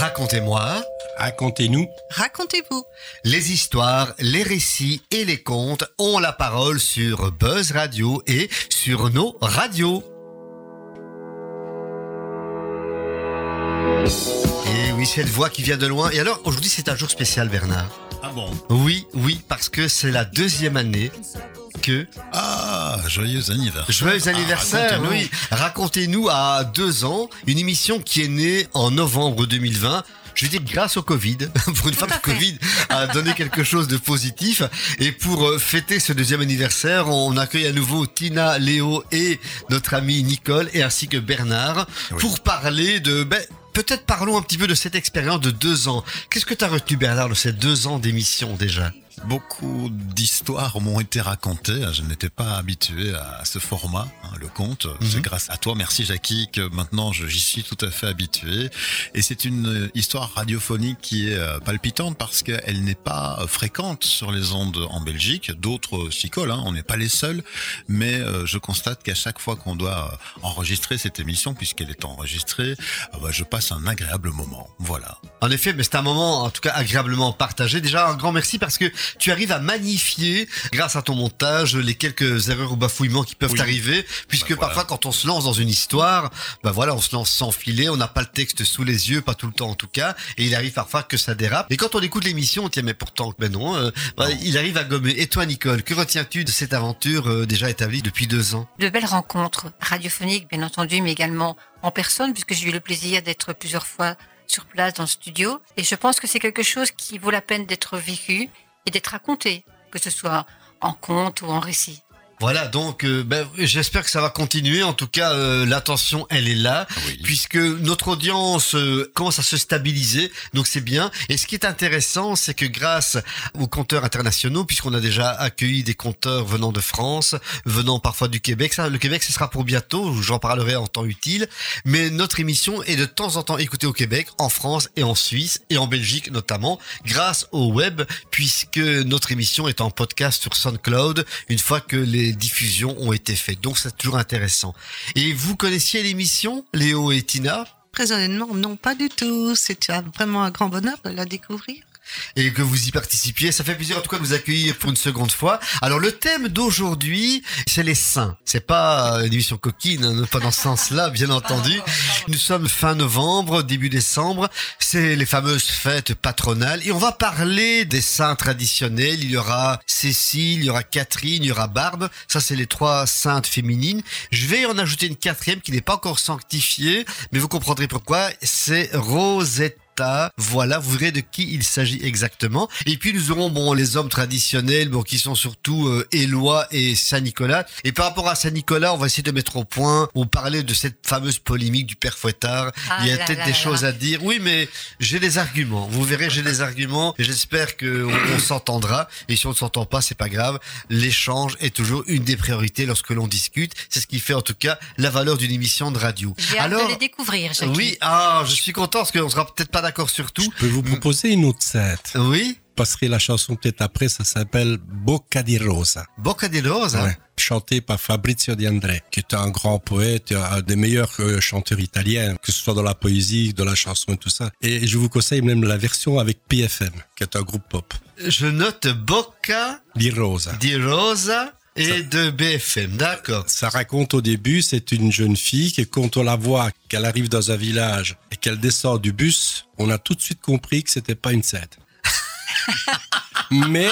Racontez-moi. Racontez-nous. Racontez-vous. Les histoires, les récits et les contes ont la parole sur Buzz Radio et sur nos radios. Et oui, cette voix qui vient de loin. Et alors, aujourd'hui, c'est un jour spécial, Bernard. Ah bon? Oui, oui, parce que c'est la deuxième année que... Ah, joyeux anniversaire. Joyeux anniversaire, racontez-nous. oui. Racontez-nous à deux ans, une émission qui est née en novembre 2020. Je vais dire grâce au Covid. Pour une fois, le Covid a donné quelque chose de positif. Et pour euh, fêter ce deuxième anniversaire, on accueille à nouveau Tina, Léo et notre ami Nicole, et ainsi que Bernard, Oui. pour parler de... Ben, Peut-être parlons un petit peu de cette expérience de deux ans. Qu'est-ce que tu as retenu, Bernard, de ces deux ans d'émission déjà? Beaucoup d'histoires m'ont été racontées. Je n'étais pas habitué à ce format, hein, le conte. C'est grâce à toi, merci Jackie, que maintenant j'y suis tout à fait habitué. Et c'est une euh, histoire radiophonique qui est euh, palpitante parce qu'elle n'est pas euh, fréquente sur les ondes en Belgique. D'autres s'y collent, hein, on n'est pas les seuls. Mais je constate qu'à chaque fois qu'on doit enregistrer cette émission, puisqu'elle est enregistrée, euh, bah, je passe un agréable moment. Voilà. En effet, mais c'est un moment, en tout cas, agréablement partagé. Déjà, un grand merci parce que tu arrives à magnifier, grâce à ton montage, les quelques erreurs ou bafouillements qui peuvent Oui. arriver. Puisque Bah, voilà. parfois, quand on se lance dans une histoire, bah voilà, on se lance sans filet, on n'a pas le texte sous les yeux, pas tout le temps en tout cas, et il arrive parfois que ça dérape. Et quand on écoute l'émission, on tient, mais pourtant, ben non, euh, bah, Non. il arrive à gommer. Et toi, Nicole, que retiens-tu de cette aventure euh, déjà établie depuis deux ans? De belles rencontres radiophoniques, bien entendu, mais également en personne, puisque j'ai eu le plaisir d'être plusieurs fois sur place dans le studio. Et je pense que c'est quelque chose qui vaut la peine d'être vécu et d'être raconté, que ce soit en conte ou en récit. Voilà, donc euh, ben, j'espère que ça va continuer. En tout cas, euh, l'attention, elle est là. Oui. puisque notre audience euh, commence à se stabiliser, donc c'est bien. Et ce qui est intéressant, c'est que grâce aux compteurs internationaux, puisqu'on a déjà accueilli des compteurs venant de France, venant parfois du Québec, ça, le Québec, ce sera pour bientôt, j'en parlerai en temps utile, mais notre émission est de temps en temps écoutée au Québec, en France et en Suisse, et en Belgique notamment, grâce au web, puisque notre émission est en podcast sur SoundCloud, une fois que les diffusions ont été faites. Donc c'est toujours intéressant. Et vous connaissiez l'émission, Léo et Tina? Très honnêtement, non, pas du tout. Un- vraiment un grand bonheur de la découvrir. Et que vous y participiez. Ça fait plaisir en tout cas de vous accueillir pour une seconde fois. Alors le thème d'aujourd'hui, c'est les saints. C'est pas euh, une émission coquine, hein, pas dans ce sens-là, bien entendu. Nous sommes fin novembre, début décembre. C'est les fameuses fêtes patronales et on va parler des saints traditionnels. Il y aura Cécile, il y aura Catherine, il y aura Barbe. Ça, c'est les trois saintes féminines. Je vais en ajouter une quatrième qui n'est pas encore sanctifiée, mais vous comprendrez pourquoi. C'est Rosetta. Voilà, vous verrez de qui il s'agit exactement. Et puis nous aurons bon les hommes traditionnels, bon qui sont surtout euh, Éloi et Saint Nicolas. Et par rapport à Saint Nicolas, on va essayer de mettre au point ou parler de cette fameuse polémique du père Fouettard. Ah il y a peut-être des là choses là. à dire. Oui, mais j'ai des arguments. Vous verrez, j'ai des arguments. J'espère que on, on s'entendra. Et si on ne s'entend pas, c'est pas grave. L'échange est toujours une des priorités lorsque l'on discute. C'est ce qui fait en tout cas la valeur d'une émission de radio. J'ai hâte de les découvrir, Jackie. Oui, ah, je suis content parce qu'on sera peut-être pas d'accord sur tout. Je peux vous proposer une autre scène. Oui, Passerai la chanson peut-être après, ça s'appelle Bocca di Rosa. Bocca di Rosa. Ouais. Chanté par Fabrizio Di André, qui est un grand poète, un des meilleurs euh, chanteurs italiens, que ce soit dans la poésie, dans la chanson et tout ça. Et je vous conseille même la version avec PFM, qui est un groupe pop. Je note Bocca Di Rosa. di Rosa et de BFM. D'accord. Ça raconte au début, c'est une jeune fille qui, quand on la voit, qu'elle arrive dans un village et qu'elle descend du bus, on a tout de suite compris que c'était pas une scène. Mais,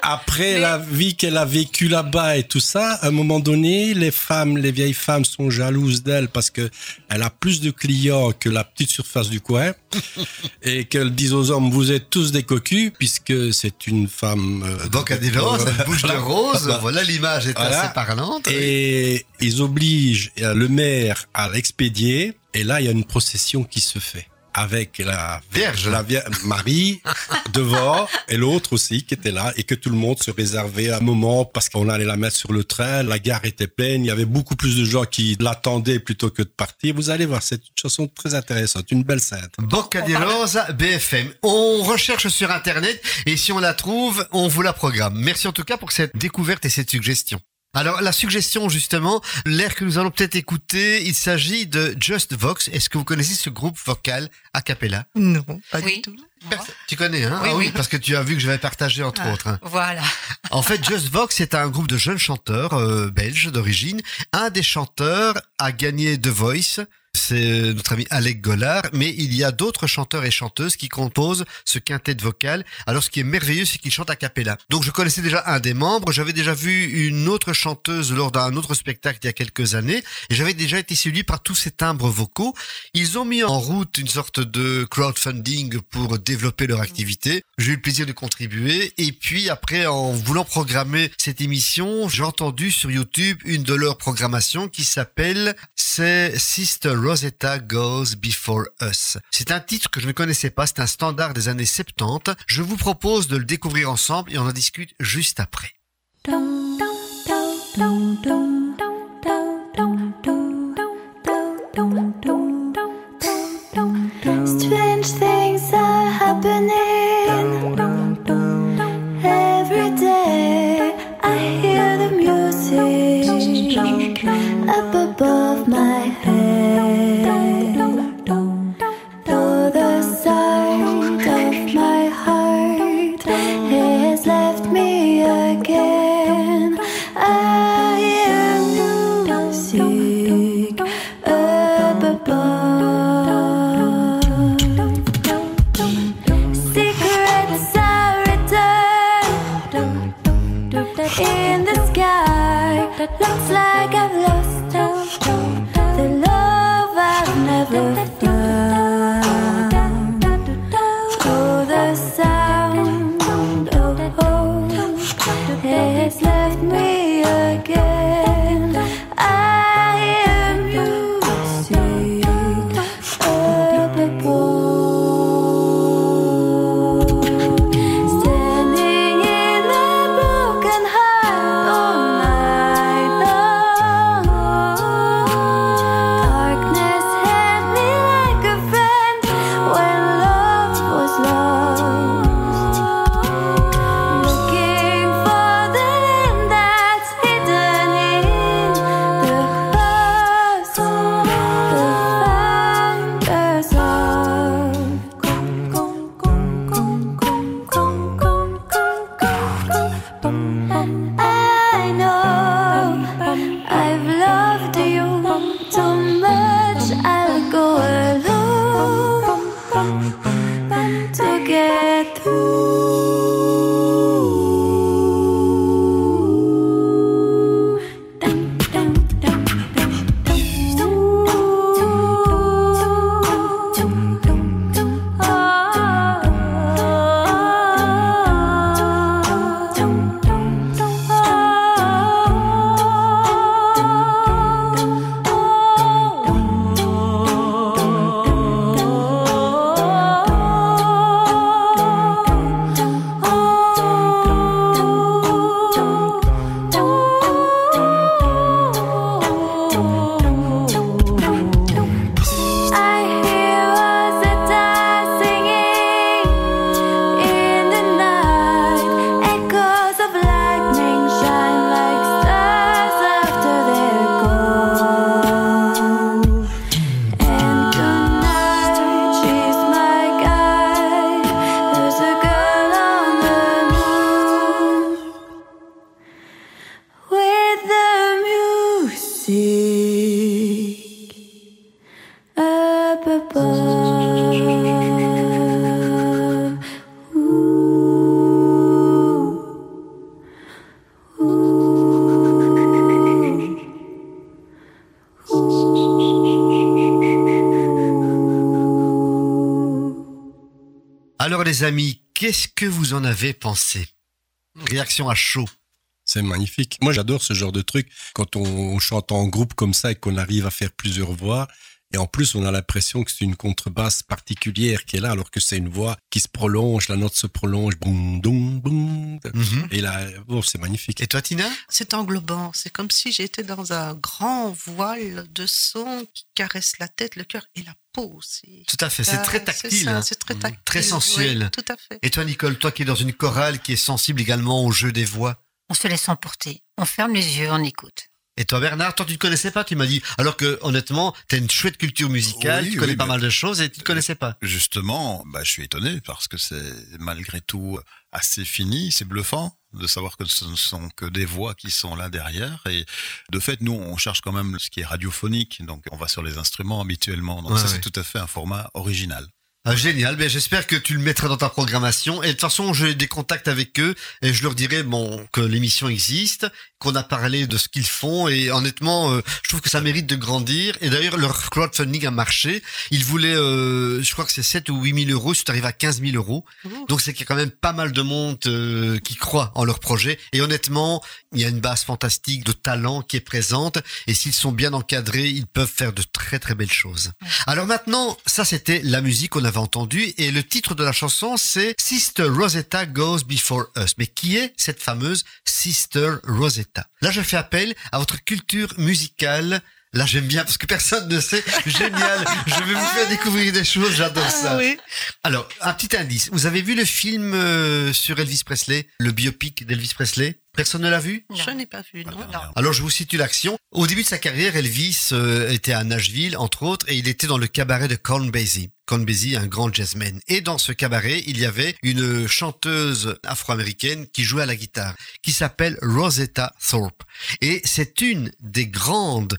après la vie qu'elle a vécue là-bas et tout ça, à un moment donné, les femmes, les vieilles femmes sont jalouses d'elle parce que elle a plus de clients que la petite surface du coin et qu'elles disent aux hommes, vous êtes tous des cocus puisque c'est une femme. euh, di Rosa, une bouche de rose. Voilà, l'image est Voilà. assez parlante. Et ils obligent euh, le maire à l'expédier. Et là, il y a une procession qui se fait. Avec la Vierge. la Vierge Marie devant et l'autre aussi qui était là et que tout le monde se réservait un moment parce qu'on allait la mettre sur le train. La gare était pleine. Il y avait beaucoup plus de gens qui l'attendaient plutôt que de partir. Vous allez voir, c'est une chanson très intéressante, une belle scène. Bocca di Rosa, BFM. On recherche sur Internet et si on la trouve, on vous la programme. Merci en tout cas pour cette découverte et cette suggestion. Alors la suggestion justement, l'air que nous allons peut-être écouter, il s'agit de Just Vox. Est-ce que vous connaissez ce groupe vocal a cappella? Non, pas Oui. du tout. Tu connais, hein? Oui, Ah oui, oui. parce que tu as vu que je vais partager entre Ah. autres. hein. Voilà. En fait, Just Vox est un groupe de jeunes chanteurs euh, belges d'origine. Un des chanteurs a gagné The Voice. C'est notre ami Alec Gollard, mais il y a d'autres chanteurs et chanteuses qui composent ce quintet vocal. Alors, ce qui est merveilleux, c'est qu'ils chantent a cappella. Donc, je connaissais déjà un des membres. J'avais déjà vu une autre chanteuse lors d'un autre spectacle il y a quelques années, et j'avais déjà été séduit par tous ces timbres vocaux. Ils ont mis en route une sorte de crowdfunding pour développer leur activité. J'ai eu le plaisir de contribuer. Et puis après, en voulant programmer cette émission, j'ai entendu sur YouTube une de leurs programmations qui s'appelle C'est Sister Rosetta Goes Before Us. C'est un titre que je ne connaissais pas. C'est un standard des années 70. Je vous propose de le découvrir ensemble et on en discute juste après. Alors les amis, qu'est-ce que vous en avez pensé? Réaction à chaud. C'est magnifique. Moi, j'adore ce genre de truc quand on chante en groupe comme ça et qu'on arrive à faire plusieurs voix. Et en plus, on a l'impression que c'est une contrebasse particulière qui est là, alors que c'est une voix qui se prolonge, la note se prolonge. Boum, boum, boum. Mhm. Et là, oh, c'est magnifique. Et toi Tina? C'est englobant. C'est comme si j'étais dans un grand voile de son qui caresse la tête, le cœur et la peau aussi. Tout à fait, c'est Ah, très tactile. ça, hein. C'est très tactile. Très sensuel. oui, tout à fait. Et toi Nicole, toi qui es dans une chorale qui est sensible également au jeu des voix? On se laisse emporter. On ferme les yeux, on écoute. Et toi Bernard, toi tu ne connaissais pas, tu m'as dit. Alors que honnêtement, tu as une chouette culture musicale, Oui, tu connais oui, pas mais- mal de choses et tu ne connaissais pas. Justement, bah, je suis étonné parce que c'est malgré tout assez fini, c'est bluffant de savoir que ce ne sont que des voix qui sont là derrière. Et de fait, nous, on cherche quand même ce qui est radiophonique, donc on va sur les instruments habituellement. Donc Ouais, ça, ouais. c'est tout à fait un format original. Ah, génial, ben, j'espère que tu le mettras dans ta programmation. Et de toute façon, j'ai des contacts avec eux et je leur dirai bon que l'émission existe, qu'on a parlé de ce qu'ils font et honnêtement, euh, je trouve que ça mérite de grandir. Et d'ailleurs, leur crowdfunding a marché. Ils voulaient, euh, je crois que c'est 7 ou 8 000 euros, tu arrives à 15 000 euros. Donc c'est qu'il y a quand même pas mal de monde euh, qui croit en leur projet. Et honnêtement, il y a une base fantastique de talent qui est présente. Et s'ils sont bien encadrés, ils peuvent faire de très très belles choses. Alors maintenant, ça c'était la musique qu'on avait entendue. Et le titre de la chanson, c'est Sister Rosetta Goes Before Us. Mais qui est cette fameuse Sister Rosetta? Là, je fais appel à votre culture musicale. Là, j'aime bien parce que personne ne sait. Génial. Je vais vous faire découvrir des choses. J'adore ça. Ah oui. Alors, un petit indice. Vous avez vu le film euh, sur Elvis Presley, le biopic d'Elvis Presley? Personne ne l'a vu? Je n'ai pas vu, non. Non. Alors, je vous situe l'action. Au début de sa carrière, Elvis euh, était à Nashville, entre autres, et il était dans le cabaret de Count Basie. Count Basie, un grand jazzman. Et dans ce cabaret, il y avait une chanteuse afro-américaine qui jouait à la guitare, qui s'appelle Rosetta Thorpe. Et c'est une des grandes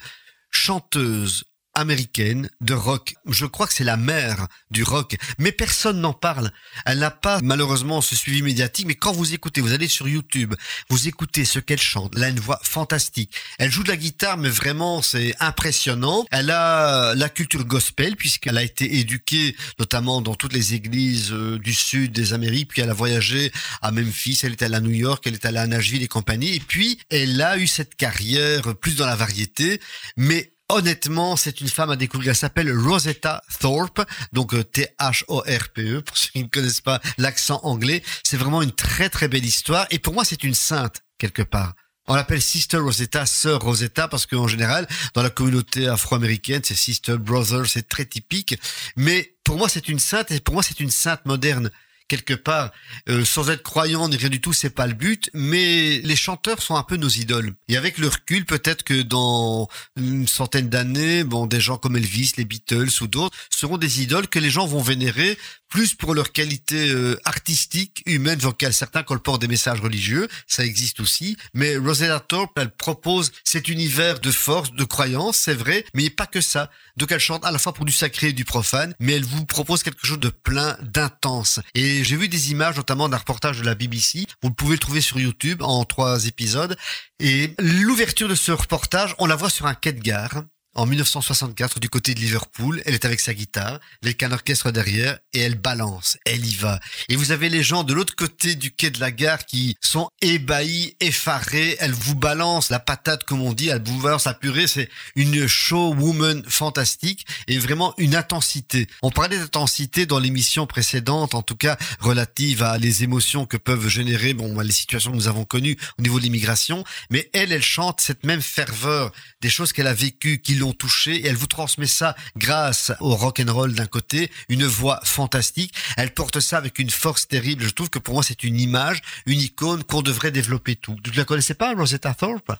chanteuses américaines de rock. Je crois que c'est la mère du rock, mais personne n'en parle. Elle n'a pas malheureusement ce suivi médiatique, mais quand vous écoutez, vous allez sur YouTube, vous écoutez ce qu'elle chante, elle a une voix fantastique. Elle joue de la guitare, mais vraiment c'est impressionnant. Elle a la culture gospel, puisqu'elle a été éduquée notamment dans toutes les églises euh, du sud des Amériques, puis elle a voyagé à Memphis, elle est allée à New York, elle est allée à Nashville et compagnie, et puis elle a eu cette carrière plus dans la variété, mais Honnêtement, c'est une femme à découvrir. Elle s'appelle Rosetta Thorpe, donc euh, T-H-O-R-P-E, pour ceux qui ne connaissent pas l'accent anglais. C'est vraiment une très très belle histoire. Et pour moi, c'est une sainte, quelque part. On l'appelle Sister Rosetta, Sœur Rosetta, parce qu'en général, dans la communauté afro-américaine, c'est Sister, Brother, c'est très typique. Mais pour moi, c'est une sainte, et pour moi, c'est une sainte moderne quelque part, euh, sans être croyant ni rien du tout, c'est pas le but, mais les chanteurs sont un peu nos idoles. Et avec le recul, peut-être que dans une centaine d'années, bon, des gens comme Elvis, les Beatles ou d'autres seront des idoles que les gens vont vénérer plus pour leur qualité euh, artistique, humaine, vocale. Certains colportent des messages religieux, ça existe aussi. Mais Rosetta Thorpe, elle propose cet univers de force, de croyance, c'est vrai, mais pas que ça. Donc elle chante à la fois pour du sacré et du profane, mais elle vous propose quelque chose de plein, d'intense. Et j'ai vu des images, notamment d'un reportage de la BBC. Vous pouvez le trouver sur YouTube en trois épisodes. Et l'ouverture de ce reportage, on la voit sur un quai de gare. En 1964, du côté de Liverpool, elle est avec sa guitare, avec un orchestre derrière, et elle balance, elle y va. Et vous avez les gens de l'autre côté du quai de la gare qui sont ébahis, effarés, elle vous balance la patate, comme on dit, elle vous balance la purée, c'est une show woman fantastique, et vraiment une intensité. On parlait d'intensité dans l'émission précédente, en tout cas, relative à les émotions que peuvent générer, bon, les situations que nous avons connues au niveau de l'immigration, mais elle, elle chante cette même ferveur, des choses qu'elle a vécues, qui l'ont touchée, et elle vous transmet ça grâce au rock and roll d'un côté, une voix fantastique. Elle porte ça avec une force terrible. Je trouve que pour moi, c'est une image, une icône qu'on devrait développer tout. Tu la connaissais pas, Rosetta Thorpe?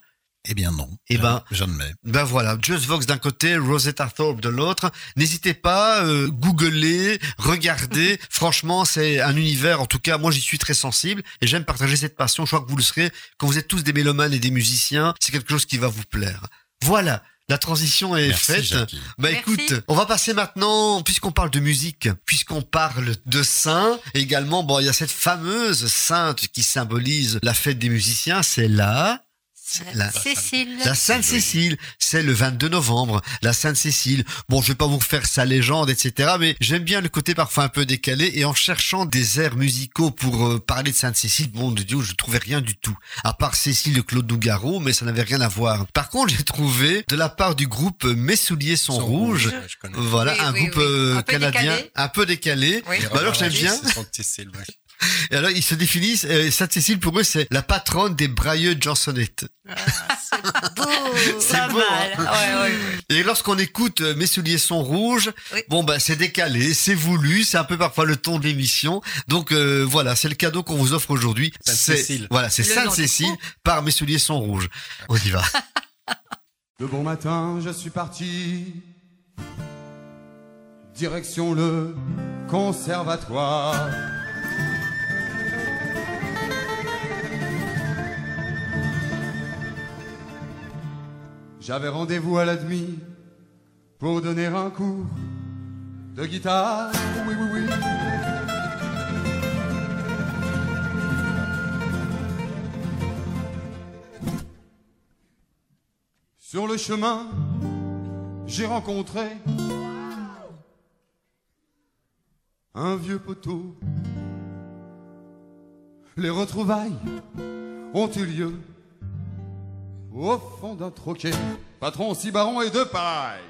Eh bien non. Eh ben- Jamais. Ben voilà, Just Vox d'un côté, Rosetta Thorpe de l'autre. N'hésitez pas, euh, googlez, regardez. Franchement, c'est un univers, en tout cas, moi j'y suis très sensible et j'aime partager cette passion. Je crois que vous le serez. Quand vous êtes tous des mélomanes et des musiciens, c'est quelque chose qui va vous plaire. Voilà, la transition est Merci, faite. Jackie. Bah Merci. écoute, on va passer maintenant, puisqu'on parle de musique, puisqu'on parle de saints, également, bon, il y a cette fameuse sainte qui symbolise la fête des musiciens, c'est là. La- Cécile. La Sainte-Cécile, c'est le 22 novembre, la Sainte-Cécile. Bon, je vais pas vous faire sa légende, etc., mais j'aime bien le côté parfois un peu décalé, et en cherchant des airs musicaux pour euh, parler de Sainte-Cécile, bon, de Dieu, je trouvais rien du tout. À part Cécile de Claude Nougaro, mais ça n'avait rien à voir. Par contre, j'ai trouvé, de la part du groupe Mes souliers sont, Sont rouges, voilà, Oui, un oui, groupe oui. euh, Un canadien, décalé. un peu décalé. Bah alors, j'aime bien. Et alors, ils se définissent, euh, Sainte-Cécile, pour eux, c'est la patronne des brailleux de Jansonnette. Ah, c'est beau. C'est Pas beau, mal. hein. Ouais, ouais, ouais. Et lorsqu'on écoute euh, Mes souliers sont rouges, Oui. bon bah c'est décalé, c'est voulu, c'est un peu parfois le ton de l'émission. Donc euh, voilà, c'est le cadeau qu'on vous offre aujourd'hui. C'est Sainte-Cécile. voilà, c'est Sainte-Cécile par Mes souliers sont rouges. On y va. Le bon matin, je suis parti. Direction le conservatoire. J'avais rendez-vous à la demi pour donner un cours de guitare. Sur le chemin, j'ai rencontré un vieux poteau. Les retrouvailles ont eu lieu au fond d'un troquet. Patron, six barons et deux pareils.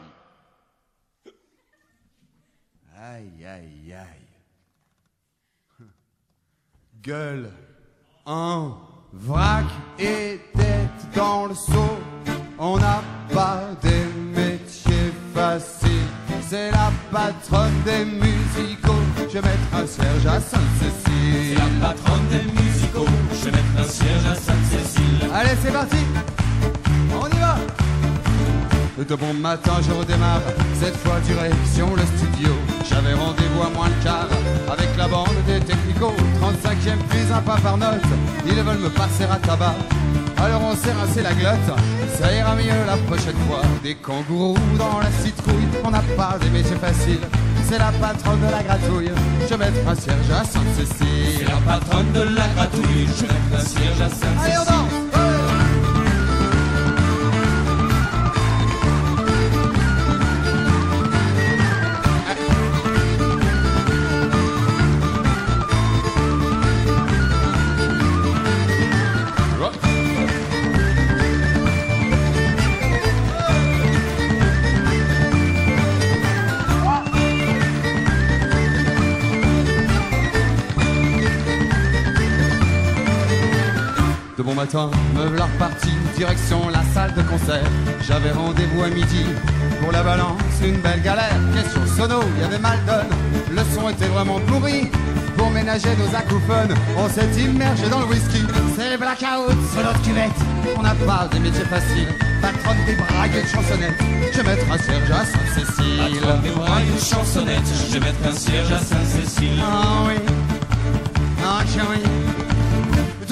Aïe, aïe, aïe. Gueule, un vrac et tête dans le seau. On n'a pas des métiers faciles. C'est la patronne des musicaux. Je vais mettre un Serge à Sainte-Cécile. La patronne des musicaux, je vais mettre un siège à Sainte-Cécile. Allez, c'est parti On y va De bon matin, je redémarre, cette fois direction le studio. J'avais rendez-vous à moins le quart avec la bande des technicaux. 35e puis un pas par note, ils veulent me passer à tabac. Alors on s'est rincé la glotte, ça ira mieux la prochaine fois. Des kangourous dans la citrouille, on n'a pas des métiers faciles. C'est la patronne de la gratouille, je vais mettre un cierge à C'est Sainte-Cécile. la patronne de la gratouille, je vais un siège à Allez, on Sainte-Cécile. Matin, me voilà reparti, direction la salle de concert. J'avais rendez-vous à midi pour la balance, une belle galère. Question sono, il y avait mal donne, le son était vraiment pourri. Pour ménager nos acouphènes, on s'est immergé dans le whisky. C'est blackout sur notre cuvette, on n'a pas des métiers faciles. Patronne des bragues et de chansonnettes, je vais mettre un Serge à Sainte-Cécile. Patronne des bras et une chansonnette, je vais mettre un siège à Sainte-Cécile. Ah oui, ah oui.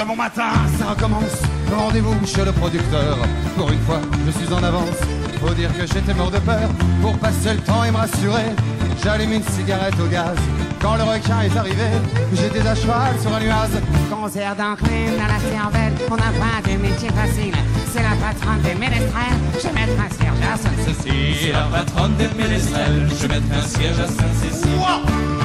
De bon matin, ça recommence. Rendez-vous chez le producteur. Pour une fois, je suis en avance. Faut dire que j'étais mort de peur. Pour passer le temps et me rassurer, j'allume une cigarette au gaz. Quand le requin est arrivé, j'étais à cheval sur un nuage. Concert d'enclume dans la cervelle, on n'a pas de métier facile. C'est la patronne des ménestrels, je vais mettre un Serge à Sainte-Cécile. C'est la patronne des ménestrels, je vais mettre un siège à Sainte-Cécile.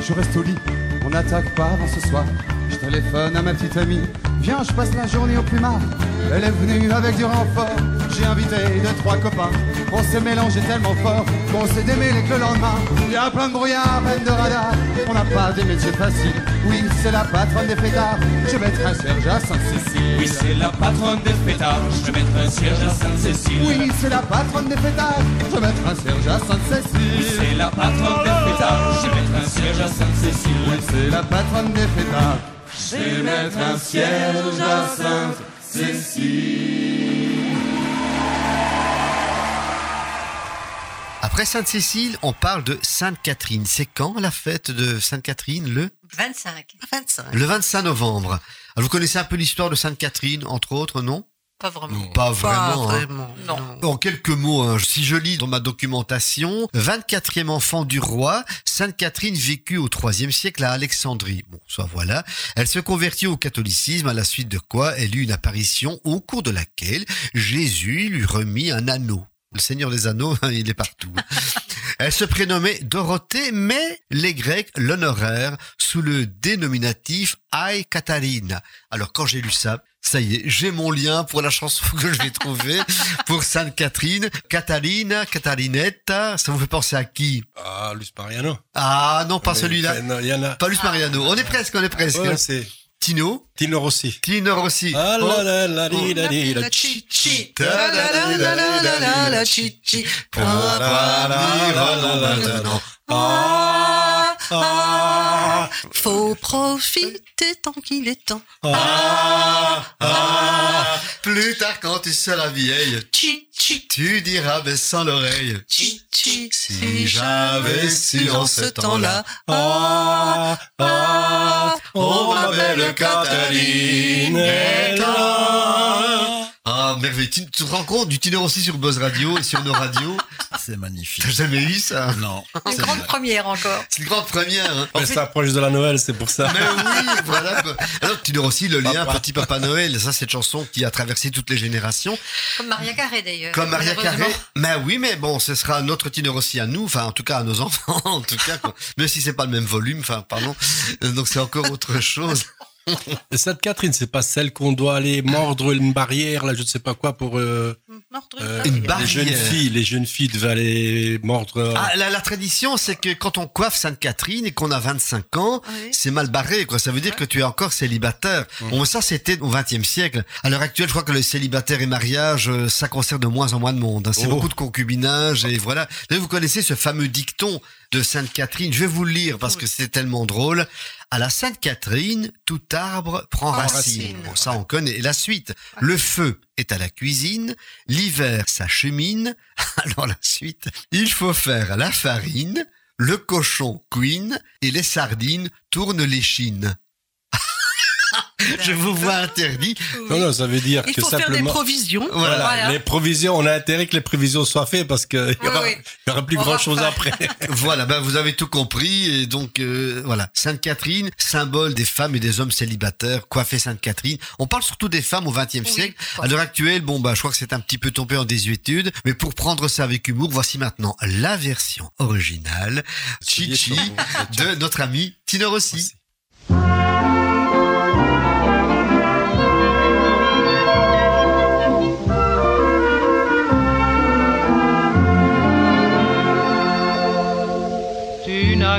Je reste au lit. On n'attaque pas avant ce soir. Je téléphone à ma petite amie. Viens, je passe la journée au plumard. Elle est venue avec du renfort. J'ai invité deux, trois copains. On s'est mélangé tellement fort qu'on s'est démêlé que le lendemain. Il y a plein de brouillard, peine de radar. On n'a pas des métiers faciles. Oui, c'est la patronne des fêtards. Je vais mettre un Serge à Sainte-Cécile. Oui, c'est la patronne des fêtards, je vais mettre un siège à Sainte-Cécile. Oui, c'est la patronne des fêtards. Je vais mettre un Serge à Oui, Sainte-Cécile. c'est la patronne des fêtards, je vais mettre un siège à Sainte-Cécile. Oui, c'est la patronne des fêtards. Je vais mettre un cierge à Sainte-Cécile. Après Sainte-Cécile, on parle de Sainte-Catherine. C'est quand la fête de Sainte-Catherine Le 25. 25. Le 25 novembre. Alors, vous connaissez un peu l'histoire de Sainte-Catherine, entre autres, non? Pas vraiment. Pas Pas vraiment. hein. vraiment. Non. En quelques mots, hein, si je lis dans ma documentation, 24e enfant du roi, Sainte Catherine vécut au 3e siècle à Alexandrie. Bon, ça voilà. Elle se convertit au catholicisme à la suite de quoi elle eut une apparition au cours de laquelle Jésus lui remit un anneau. Le Seigneur des Anneaux, il est partout. Elle se prénommait Dorothée, mais les Grecs l'honorèrent sous le dénominatif Ai Katharine. Alors quand j'ai lu ça, ça y est, j'ai mon lien pour la chanson que je vais trouver pour Sainte Catherine. Katharine, Catharinetta, ça vous fait penser à qui? Ah, Luce Mariano. Ah non, pas celui-là. Pas Luce Mariano. On est presque, on est presque. Ouais, Tino, Tino Rossi. Tino Rossi. Ah Oh. là là là Oh. li, la, la, La chichi. La la la la la la la chichi. Ah, ah, Faut profiter tant qu'il est temps. ah, ah. Plus tard, quand tu seras vieille, tu diras baissant l'oreille. Chichi. Si j'avais su en ce temps-là, Ah, ah, oh ma belle Catherine. Est là. Ah, merveilleux. Tu te rends compte du Tino Rossi sur Buzz Radio et sur nos radios C'est magnifique. T'as jamais eu ça? Non. Une c'est grande vrai. première encore. C'est une grande première. Hein. En Mais fait- ça approche de la Noël, c'est pour ça. mais oui, voilà. Alors, Tino Rossi, le lien Papa. Petit Papa Noël, ça, cette chanson qui a traversé toutes les générations. Comme Maria Carré d'ailleurs. Comme Maria Carré. Mais oui, mais bon, ce sera notre Tino Rossi à nous, enfin, en tout cas, à nos enfants, en tout cas, quoi. Même si c'est pas le même volume, enfin, pardon. Donc, c'est encore autre chose. Sainte Catherine, c'est pas celle qu'on doit aller mordre une barrière, là, je ne sais pas quoi, pour euh, Mordre euh, Une les barrière. jeunes filles. Les jeunes filles devaient aller mordre. euh, Ah, la, la tradition, c'est que quand on coiffe Sainte Catherine et qu'on a 25 ans, Oui. c'est mal barré, quoi. Ça veut dire que tu es encore célibataire. Bon, ça, c'était au XXe siècle. À l'heure actuelle, je crois que le célibataire et mariage, euh, ça concerne de moins en moins de monde. hein. C'est Oh. beaucoup de concubinage et voilà. Vous connaissez ce fameux dicton de Sainte Catherine. Je vais vous le lire parce que c'est tellement drôle. À la Sainte Catherine, tout arbre prend racine. racine. Bon, ça, on connaît. Et la suite. Le feu est à la cuisine. L'hiver s'achemine. Alors la suite. Il faut faire la farine. Le cochon queen et les sardines tournent les chines. Je vous vois interdit. Non, non, ça veut dire Il que faut faire des simplement. provisions. Voilà, Voilà. les provisions, on a intérêt que les provisions soient faites parce qu'il y Oui, aura, oui. plus On grand chose faire. après. Voilà, ben vous avez tout compris. Et donc euh, voilà, Sainte Catherine, symbole des femmes et des hommes célibataires, coiffée Sainte Catherine. On parle surtout des femmes au XXe Oui, siècle. quoi. À l'heure actuelle, bon bah je crois que c'est un petit peu tombé en désuétude, mais pour prendre ça avec humour, voici maintenant la version originale, Chichi, de notre ami Tino Rossi.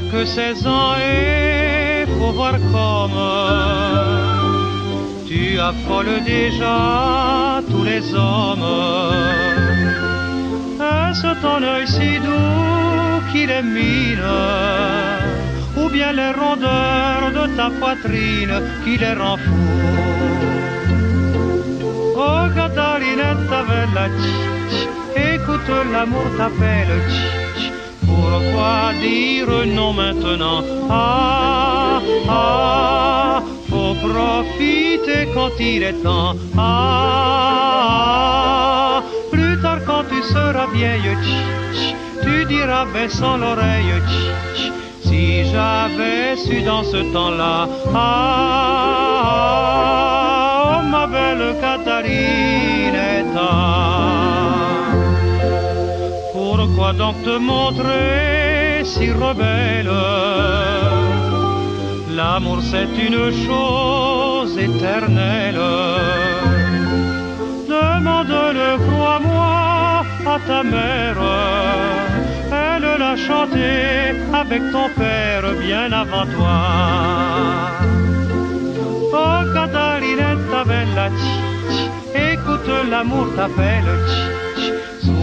Que 16 ans et faut voir comme tu affoles déjà tous les hommes. Est-ce ton œil si doux qui les mine ou bien les rondeurs de ta poitrine qui les rend fous? Oh tch, écoute l'amour t'appelle. Pourquoi dire non maintenant? Ah, ah, faut profiter quand il est temps. Ah, plus tard quand tu seras vieille tch, tu diras baissant l'oreille tch, Si j'avais su dans ce temps-là. Ah, oh, ma belle Catalinetta pourquoi donc te montrer si rebelle? L'amour c'est une chose éternelle. Demande-le, crois-moi, à ta mère. Elle l'a chanté avec ton père bien avant toi. Oh Catalinetta bella, écoute l'amour t'appelle.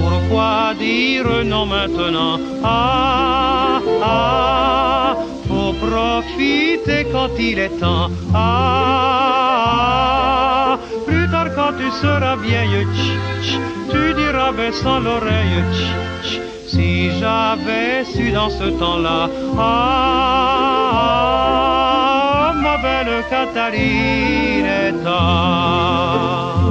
Pourquoi dire non maintenant? Ah, ah, faut profiter quand il est temps. Ah, plus tard quand tu seras vieille, tch, tch, tu diras baissant l'oreille. tch, Si j'avais su dans ce temps-là, ah, ma belle Catalinetta.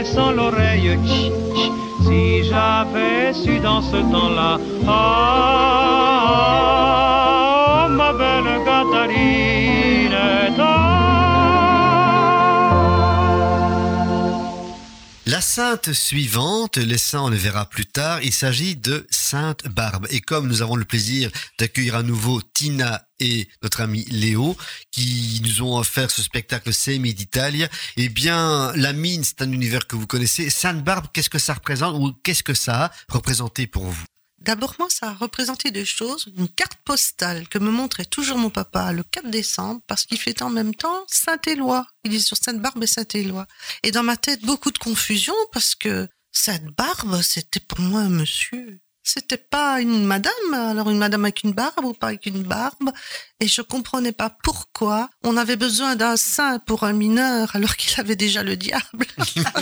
caressant l'oreille. Si j'avais su dans ce temps-là, ah, sainte suivante, les saints on le verra plus tard, il s'agit de Sainte Barbe. Et comme nous avons le plaisir d'accueillir à nouveau Tina et notre ami Léo, qui nous ont offert ce spectacle Semi d'Italie, eh bien, la mine, c'est un univers que vous connaissez. Sainte Barbe, qu'est-ce que ça représente ou qu'est-ce que ça a représenté pour vous? D'abord, moi, ça a représenté deux choses. Une carte postale que me montrait toujours mon papa le 4 décembre, parce qu'il fait en même temps Saint-Éloi. Il est sur Sainte-Barbe et Saint-Éloi. Et dans ma tête, beaucoup de confusion, parce que Sainte-Barbe, c'était pour moi un monsieur. C'était pas une madame, alors une madame avec une barbe ou pas avec une barbe. Et je comprenais pas pourquoi on avait besoin d'un saint pour un mineur alors qu'il avait déjà le diable.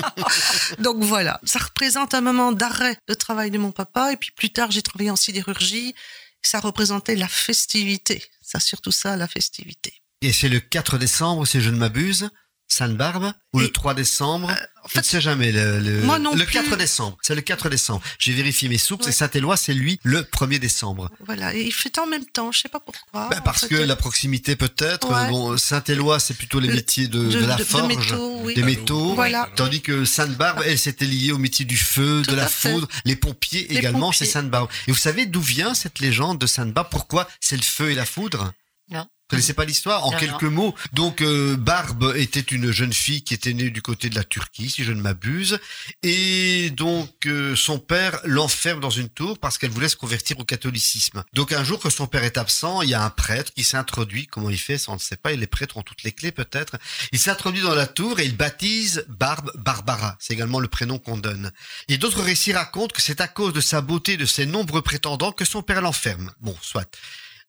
Donc voilà, ça représente un moment d'arrêt de travail de mon papa. Et puis plus tard, j'ai travaillé en sidérurgie. Ça représentait la festivité. Ça, surtout ça, la festivité. Et c'est le 4 décembre, si je ne m'abuse, Sainte-Barbe Ou le Et- 3 décembre? en Je ne sais jamais. Le, le- Moi non le plus. 4 décembre. C'est le 4 décembre. J'ai vérifié mes sources Ouais. et Saint-Éloi, c'est lui le 1er décembre. Voilà, et il fait en même temps, je sais pas pourquoi. Bah, parce que la proximité peut-être. Ouais. Bon, Saint-Éloi, c'est plutôt les Le- métiers de, de- de la de- forge, métaux, oui. des métaux. Voilà. Tandis que Sainte-Barbe, elle, s'était liée au métier du feu, Tout de la foudre, les pompiers Les également, c'est Sainte-Barbe. Et vous savez d'où vient cette légende de Sainte-Barbe? Pourquoi c'est le feu et la foudre? Non. Vous connaissez pas l'histoire En Non, quelques non. mots. Donc euh, Barbe était une jeune fille qui était née du côté de la Turquie, si je ne m'abuse, et donc euh, son père l'enferme dans une tour parce qu'elle voulait se convertir au catholicisme. Donc un jour que son père est absent, il y a un prêtre qui s'introduit. Comment il fait Ça on ne sait pas. Et les prêtres ont toutes les clés peut-être. Il s'introduit dans la tour et il baptise Barbe Barbara. C'est également le prénom qu'on donne. Et d'autres récits racontent que c'est à cause de sa beauté et de ses nombreux prétendants que son père l'enferme. Bon, soit.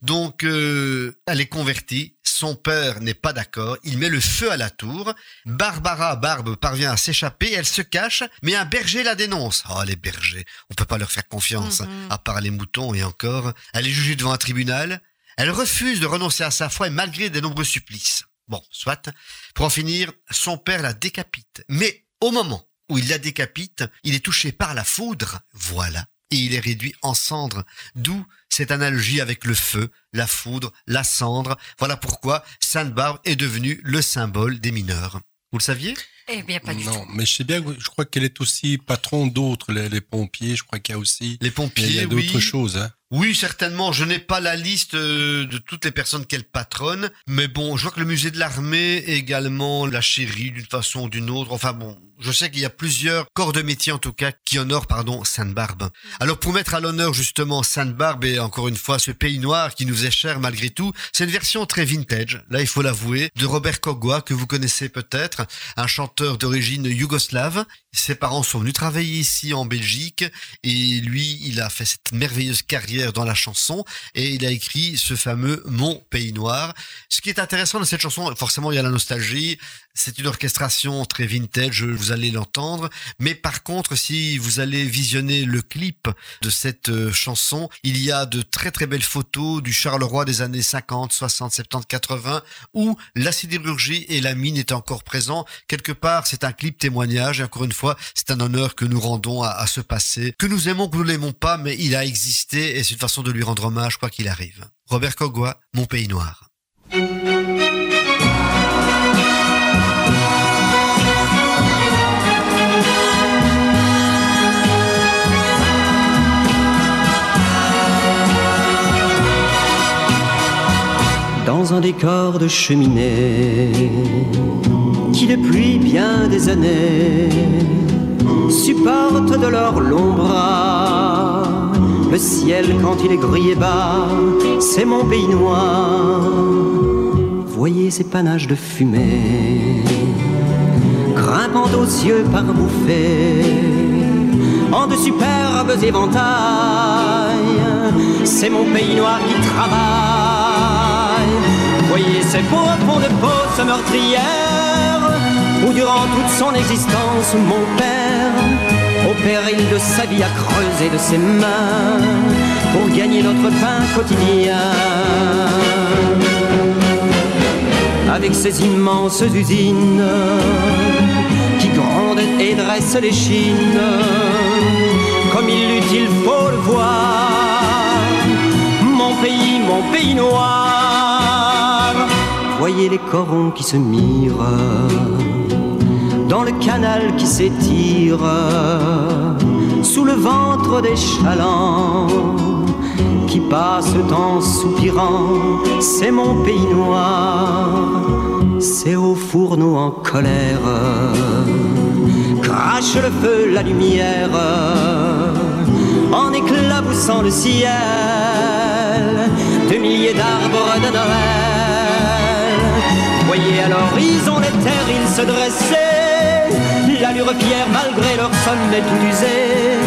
Donc, euh, elle est convertie. Son père n'est pas d'accord. Il met le feu à la tour. Barbara Barbe parvient à s'échapper. Elle se cache, mais un berger la dénonce. Oh, les bergers, on peut pas leur faire confiance, Mhm. à part les moutons et encore. Elle est jugée devant un tribunal. Elle refuse de renoncer à sa foi et malgré de nombreux supplices. Bon, soit. Pour en finir, son père la décapite. Mais au moment où il la décapite, il est touché par la foudre. Voilà. Et il est réduit en cendres. D'où cette analogie avec le feu, la foudre, la cendre. Voilà pourquoi Sainte-Barbe est devenue le symbole des mineurs. Vous le saviez? Eh bien, pas du tout. Non, mais je sais bien, je crois qu'elle est aussi patron d'autres, les, les pompiers. Je crois qu'il y a aussi Les il y pompiers, a oui. d'autres choses. Hein. Oui, certainement. Je n'ai pas la liste euh, de toutes les personnes qu'elle patronne. Mais bon, je vois que le musée de l'armée également la chérit d'une façon ou d'une autre. Enfin bon, je sais qu'il y a plusieurs corps de métier en tout cas qui honorent, pardon, Sainte-Barbe. Alors pour mettre à l'honneur justement Sainte-Barbe et encore une fois ce pays noir qui nous est cher malgré tout, c'est une version très vintage, là il faut l'avouer, de Robert Kogwa que vous connaissez peut-être, un chanteur d'origine yougoslave. Ses parents sont venus travailler ici en Belgique et lui, il a fait cette merveilleuse carrière dans la chanson et il a écrit ce fameux Mon pays noir. Ce qui est intéressant dans cette chanson, forcément il y a la nostalgie, c'est une orchestration très vintage, vous allez l'entendre, mais par contre si vous allez visionner le clip de cette euh, chanson, il y a de très très belles photos du Charleroi des années 50, 60, 70, 80 où la sidérurgie et la mine étaient encore présents. Quelque part, c'est un clip témoignage et encore une fois, c'est un honneur que nous rendons à, à ce passé, que nous aimons, que nous l'aimons pas, mais il a existé et c'est une façon de lui rendre hommage quoi qu'il arrive. Robert Kogwa, Mon pays noir. Dans un décor de cheminée qui depuis bien des années supporte de leur long bras le ciel quand il est gris et bas, c'est mon pays noir. Voyez ces panaches de fumée grimpant aux yeux par bouffées en de superbes éventails. C'est mon pays noir qui travaille. Voyez ces beaux fonds de peau meurtrière où durant toute son existence mon père, au péril de sa vie, a creusé de ses mains pour gagner notre pain quotidien. Avec ses immenses usines qui grondaient et dresse les chines, comme il l'eût, il faut le voir. Mon pays, mon pays noir. Les corons qui se mirent dans le canal qui s'étire sous le ventre des chalands qui passent en soupirant. C'est mon pays noir, c'est au fourneau en colère. Crache le feu, la lumière, en éclaboussant le ciel de milliers d'arbres de Noël. L'horizon les terres, ils se dressaient, l'allure fière malgré leur sommet tout usé,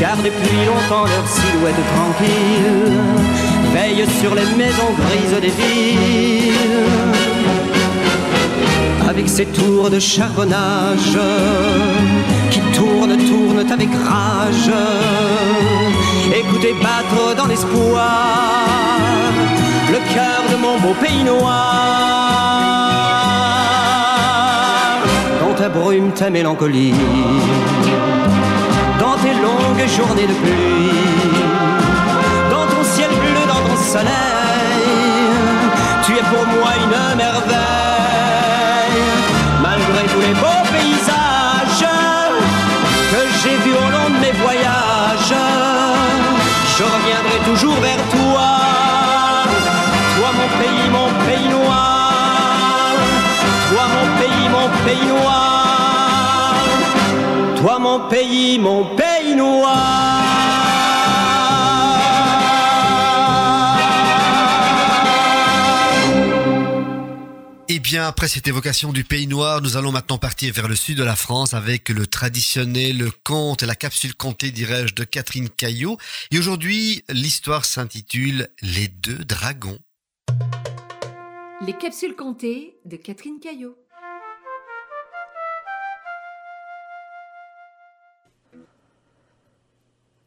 car depuis longtemps leur silhouette tranquille veille sur les maisons grises des villes. Avec ses tours de charbonnage qui tournent, tournent avec rage, écoutez battre dans l'espoir le cœur de mon beau pays noir. Ta brume, ta mélancolie, dans tes longues journées de pluie, dans ton ciel bleu, dans ton soleil, tu es pour moi une merveille. Malgré tous les beaux paysages que j'ai vus au long de mes voyages, je reviendrai toujours vers toi. Toi mon pays, mon pays noir. Toi mon pays, mon pays noir. Pays, mon pays Eh bien, après cette évocation du Pays Noir, nous allons maintenant partir vers le sud de la France avec le traditionnel conte, la capsule comptée, dirais-je, de Catherine Caillot. Et aujourd'hui, l'histoire s'intitule Les deux dragons. Les capsules comptées de Catherine Caillot.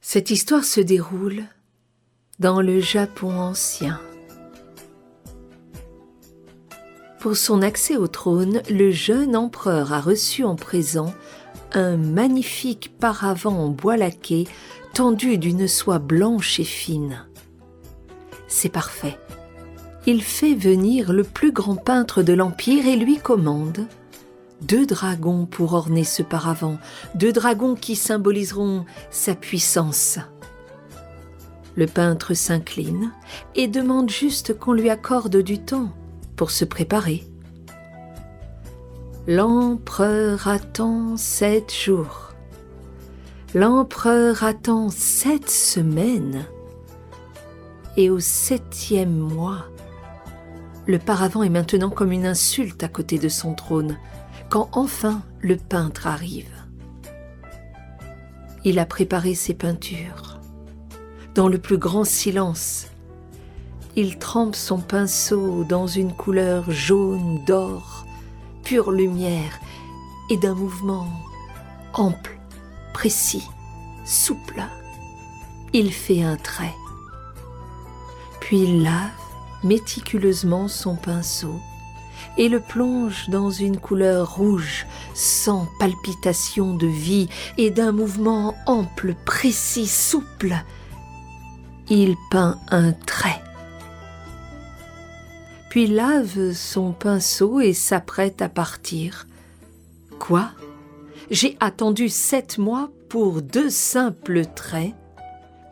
Cette histoire se déroule dans le Japon ancien. Pour son accès au trône, le jeune empereur a reçu en présent un magnifique paravent en bois laqué tendu d'une soie blanche et fine. C'est parfait. Il fait venir le plus grand peintre de l'Empire et lui commande deux dragons pour orner ce paravent, deux dragons qui symboliseront sa puissance. Le peintre s'incline et demande juste qu'on lui accorde du temps pour se préparer. L'empereur attend sept jours. L'empereur attend sept semaines. Et au septième mois, le paravent est maintenant comme une insulte à côté de son trône, quand enfin le peintre arrive. Il a préparé ses peintures. Dans le plus grand silence, il trempe son pinceau dans une couleur jaune d'or, pure lumière, et d'un mouvement ample, précis, souple. Il fait un trait. Puis il lave méticuleusement son pinceau et le plonge dans une couleur rouge, sans palpitation de vie et d'un mouvement ample, précis, souple. Il peint un trait puis lave son pinceau et s'apprête à partir. Quoi? J'ai attendu sept mois pour deux simples traits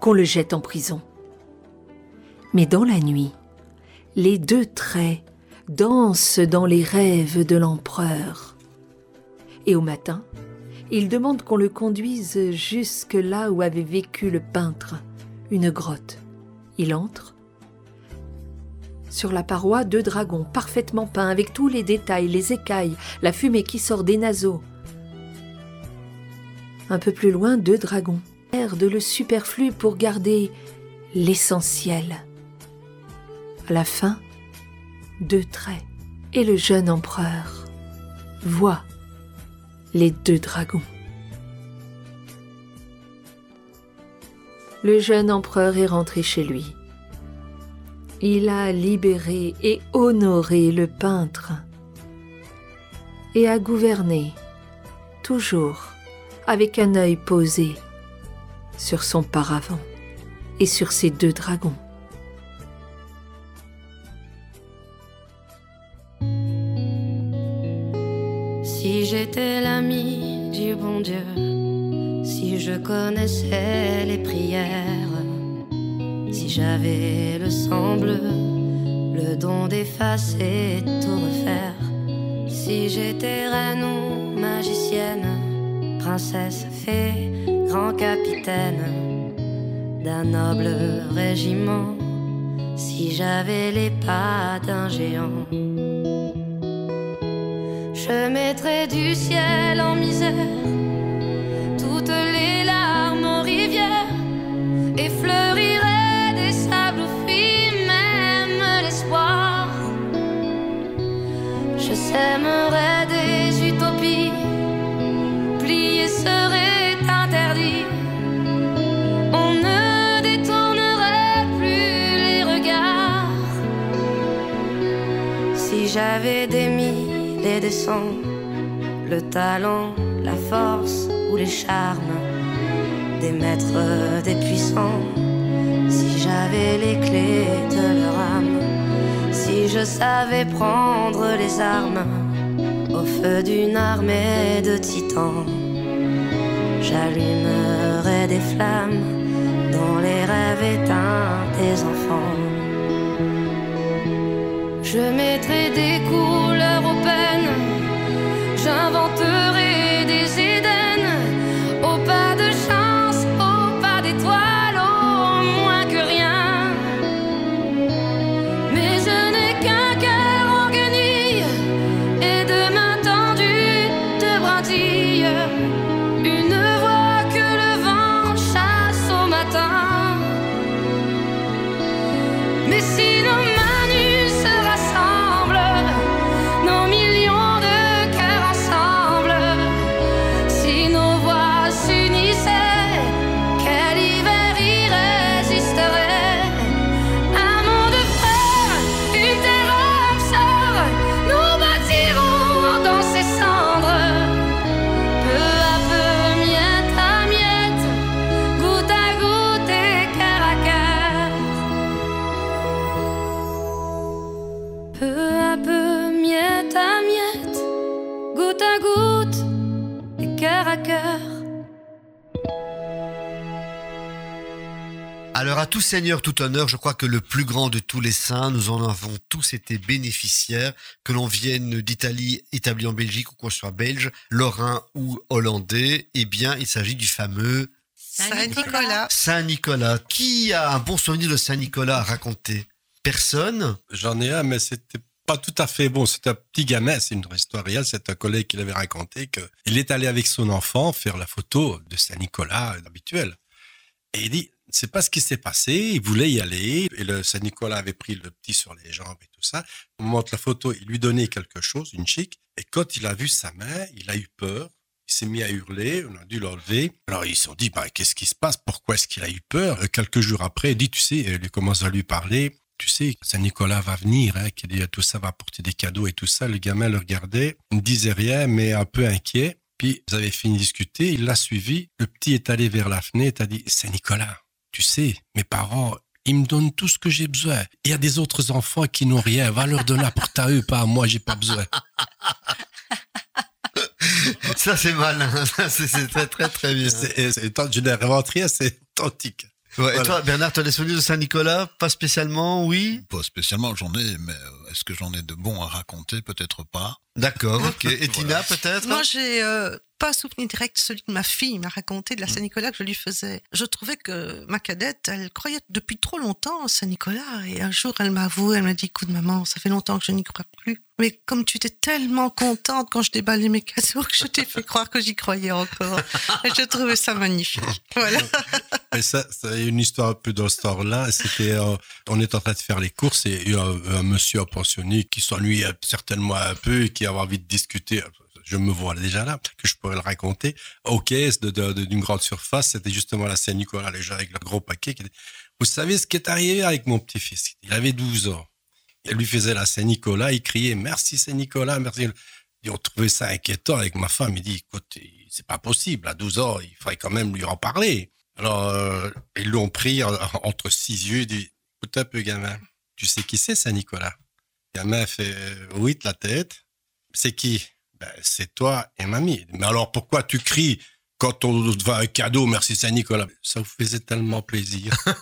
qu'on le jette en prison. Mais dans la nuit, les deux traits dansent dans les rêves de l'empereur. Et au matin, il demande qu'on le conduise jusque là où avait vécu le peintre, une grotte. Il entre, sur la paroi, deux dragons parfaitement peints avec tous les détails, les écailles, la fumée qui sort des naseaux. Un peu plus loin, deux dragons. de le superflu pour garder l'essentiel. À la fin, deux traits. Et le jeune empereur voit les deux dragons. Le jeune empereur est rentré chez lui il a libéré et honoré le peintre et a gouverné toujours avec un œil posé sur son paravent et sur ses deux dragons. Si j'étais l'ami du bon Dieu, si je connaissais les prières, si j'avais le sang bleu, le don d'effacer tout refaire, si j'étais reine ou magicienne, princesse, fée, grand capitaine d'un noble régiment, si j'avais les pas d'un géant. Je mettrais du ciel en misère toutes les larmes en rivière et fleurirais des sables fruits, même l'espoir. Je sèmerais des utopies, plier serait interdit. On ne détournerait plus les regards. Si j'avais des mille et des cents, le talent, la force ou les charmes des maîtres des puissants. Si j'avais les clés de leur âme, si je savais prendre les armes au feu d'une armée de titans, j'allumerais des flammes dans les rêves éteints des enfants. Je mettrai des couleurs j'inventerai à tout seigneur, tout honneur, je crois que le plus grand de tous les saints, nous en avons tous été bénéficiaires, que l'on vienne d'Italie, établi en Belgique ou qu'on soit belge, lorrain ou hollandais, eh bien il s'agit du fameux Saint-Nicolas. Saint-Nicolas. Qui a un bon souvenir de Saint-Nicolas à raconter? Personne? J'en ai un, mais c'était pas tout à fait bon. C'est un petit gamin, c'est une histoire réelle. C'est un collègue qui l'avait raconté qu'il est allé avec son enfant faire la photo de Saint-Nicolas habituel. Et il dit, c'est pas ce qui s'est passé. Il voulait y aller. Et le Saint-Nicolas avait pris le petit sur les jambes et tout ça. On montre la photo, il lui donnait quelque chose, une chic. Et quand il a vu sa main, il a eu peur. Il s'est mis à hurler, on a dû l'enlever. Alors ils se sont dit, bah, qu'est-ce qui se passe? Pourquoi est-ce qu'il a eu peur? Quelques jours après, il dit, tu sais, il commence à lui parler. Tu sais, Saint-Nicolas va venir, hein, qu'il tout ça va apporter des cadeaux et tout ça. Le gamin le regardait, ne disait rien, mais un peu inquiet. Puis, ils avaient fini de discuter, il l'a suivi. Le petit est allé vers la fenêtre, a dit, Saint-Nicolas, tu sais, mes parents, ils me donnent tout ce que j'ai besoin. Il y a des autres enfants qui n'ont rien. Va leur donner, apporte à eux, pas à moi, j'ai pas besoin. Ça c'est malin, c'est très très très bien. C'est, c'est, je n'ai rien, c'est authentique. Ouais, Et toi Bernard, tu as des souvenirs de Saint-Nicolas? Pas spécialement, oui? Pas spécialement, j'en ai, mais euh, est-ce que j'en ai de bons à raconter? Peut-être pas. D'accord, ok. Et Tina peut-être Moi, j'ai euh, pas souvenir direct celui que ma fille m'a raconté de la Saint-Nicolas que je lui faisais. Je trouvais que ma cadette, elle croyait depuis trop longtemps en Saint-Nicolas. Et un jour, elle m'a avoué, elle m'a dit, écoute maman, ça fait longtemps que je n'y crois plus. Mais comme tu étais tellement contente quand je déballais mes cadeaux que je t'ai fait croire que j'y croyais encore. Et je trouvais ça magnifique. Voilà. Mais ça, c'est une histoire un peu dans ce temps-là. C'était, euh, on est en train de faire les courses et il y a un, un monsieur en pensionné qui s'ennuie certainement un peu et qui a envie de discuter. Je me vois déjà là, que je pourrais le raconter. Aux caisses d'une grande surface, c'était justement la Saint-Nicolas, les gens avec le gros paquet. Vous savez ce qui est arrivé avec mon petit-fils? Il avait 12 ans. Il lui faisait la Saint-Nicolas, il criait merci Saint-Nicolas, merci. Et on trouvait ça inquiétant avec ma femme. Il dit, écoute, c'est pas possible. À 12 ans, il faudrait quand même lui en parler. Alors, euh, ils l'ont pris en- entre six yeux. Il dit, écoute un peu, gamin. Tu sais qui c'est, Saint-Nicolas? Gamin fait, euh, oui, de la tête. C'est qui? Ben, c'est toi et mamie. Mais alors, pourquoi tu cries quand on te va un cadeau, merci Saint-Nicolas? Ça vous faisait tellement plaisir.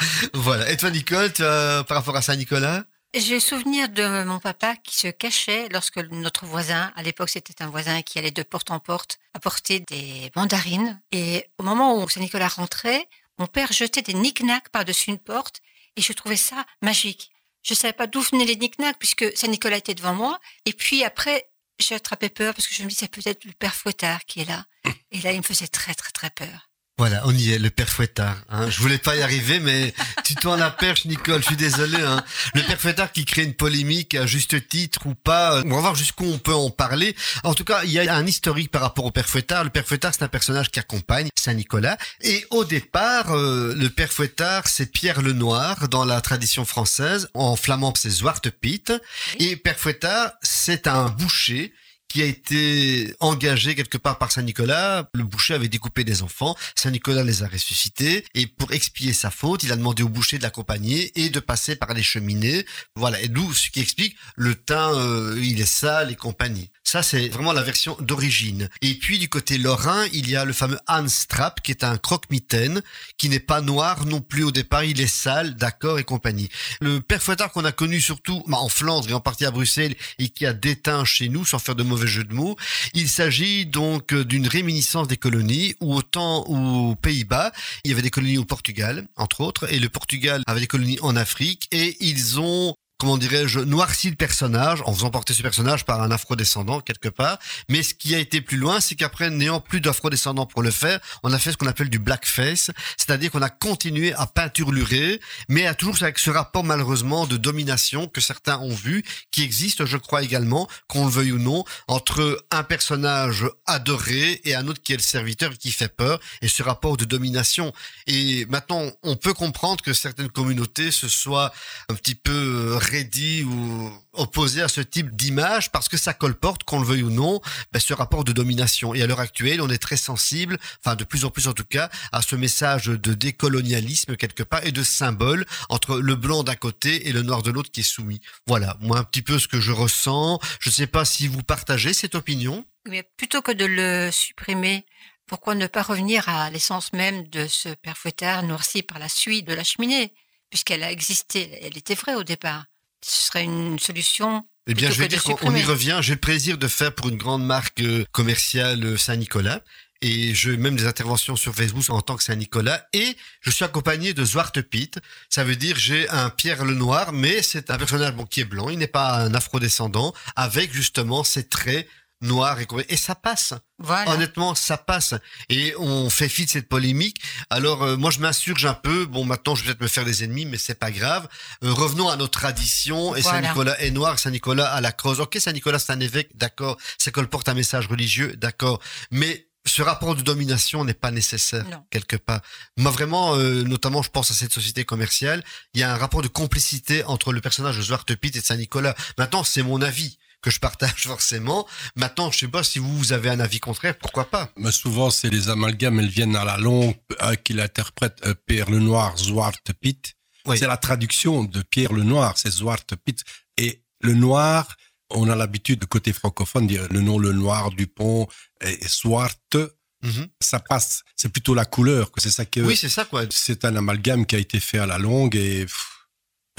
Voilà. Et toi, Nicole, par rapport à Saint-Nicolas J'ai le souvenir de mon papa qui se cachait lorsque notre voisin, à l'époque c'était un voisin qui allait de porte en porte apporter des mandarines. Et au moment où Saint-Nicolas rentrait, mon père jetait des knick-knacks par-dessus une porte et je trouvais ça magique. Je savais pas d'où venaient les knick-knacks puisque Saint-Nicolas était devant moi. Et puis après, j'ai attrapé peur parce que je me dis c'est peut-être le père Fouettard qui est là. Et là, il me faisait très très très peur. Voilà, on y est, le père Fouettard. Hein. Je voulais pas y arriver, mais tu tournes la perche, Nicole. Je suis désolé. Hein. Le père Fouettard qui crée une polémique à juste titre ou pas. On va voir jusqu'où on peut en parler. En tout cas, il y a un historique par rapport au père Fouettard. Le père Fouettard, c'est un personnage qui accompagne Saint-Nicolas. Et au départ, euh, le père Fouettard, c'est Pierre le Noir dans la tradition française. En flamand, c'est Zwarte Piet. Et père Fouettard, c'est un boucher qui a été engagé quelque part par Saint-Nicolas. Le boucher avait découpé des enfants. Saint-Nicolas les a ressuscités. Et pour expier sa faute, il a demandé au boucher de l'accompagner et de passer par les cheminées. Voilà. Et d'où ce qui explique le teint, euh, il est sale et compagnie. Ça, c'est vraiment la version d'origine. Et puis, du côté lorrain, il y a le fameux Hans Trapp, qui est un croque-mitaine, qui n'est pas noir non plus au départ. Il est sale, d'accord, et compagnie. Le père Fouettard qu'on a connu surtout bah, en Flandre et en partie à Bruxelles et qui a déteint chez nous, sans faire de mauvais jeu de mots, il s'agit donc d'une réminiscence des colonies où autant aux Pays-Bas, il y avait des colonies au Portugal, entre autres, et le Portugal avait des colonies en Afrique et ils ont comment dirais-je, noirci le personnage en faisant porter ce personnage par un afrodescendant quelque part. Mais ce qui a été plus loin, c'est qu'après, n'ayant plus d'afrodescendants pour le faire, on a fait ce qu'on appelle du blackface, c'est-à-dire qu'on a continué à peinturlurer, mais à toujours avec ce rapport malheureusement de domination que certains ont vu, qui existe, je crois également, qu'on le veuille ou non, entre un personnage adoré et un autre qui est le serviteur qui fait peur, et ce rapport de domination. Et maintenant, on peut comprendre que certaines communautés se soient un petit peu raidis ou opposés à ce type d'image parce que ça colporte, qu'on le veuille ou non, ben, ce rapport de domination. Et à l'heure actuelle, on est très sensible, enfin de plus en plus en tout cas, à ce message de décolonialisme quelque part et de symbole entre le blanc d'un côté et le noir de l'autre qui est soumis. Voilà, moi un petit peu ce que je ressens. Je ne sais pas si vous partagez cette opinion. Mais plutôt que de le supprimer, pourquoi ne pas revenir à l'essence même de ce père noirci par la suie de la cheminée, puisqu'elle a existé, elle était vraie au départ. Ce serait une solution. Eh bien, je vais dire qu'on on y revient. J'ai le plaisir de faire pour une grande marque euh, commerciale euh, Saint-Nicolas. Et je même des interventions sur Facebook en tant que Saint-Nicolas. Et je suis accompagné de Zwarte Piet. Ça veut dire j'ai un Pierre le Noir, mais c'est un personnage bon, qui est blanc. Il n'est pas un afrodescendant, avec justement ses traits noirs et. Et ça passe. Voilà. Honnêtement, ça passe. Et on fait fi de cette polémique. Alors, euh, moi, je m'insurge un peu. Bon, maintenant, je vais peut-être me faire des ennemis, mais c'est pas grave. Euh, revenons à nos traditions. Et Voilà. Saint-Nicolas est noir, Saint-Nicolas à la crosse. Ok, Saint-Nicolas, c'est un évêque, d'accord. Ça colporte un message religieux, d'accord. Mais ce rapport de domination n'est pas nécessaire, Non. quelque part. Moi, vraiment, euh, notamment, je pense à cette société commerciale, il y a un rapport de complicité entre le personnage de Zwarte Piet et de Saint-Nicolas. Maintenant, c'est mon avis que je partage forcément. Maintenant, je sais pas si vous, vous avez un avis contraire, pourquoi pas Mais souvent, c'est les amalgames, elles viennent à la longue, un qui l'interprète, euh, Pierre le Noir, Zwarte Piet. Oui. C'est la traduction de Pierre le Noir, c'est Zwarte Piet. Et le noir, on a l'habitude, de côté francophone, de dire le nom le noir, Dupont, et, et Zwarte, Mhm. ça passe. C'est plutôt la couleur, que c'est ça que. Oui, c'est ça, quoi. C'est un amalgame qui a été fait à la longue et pff,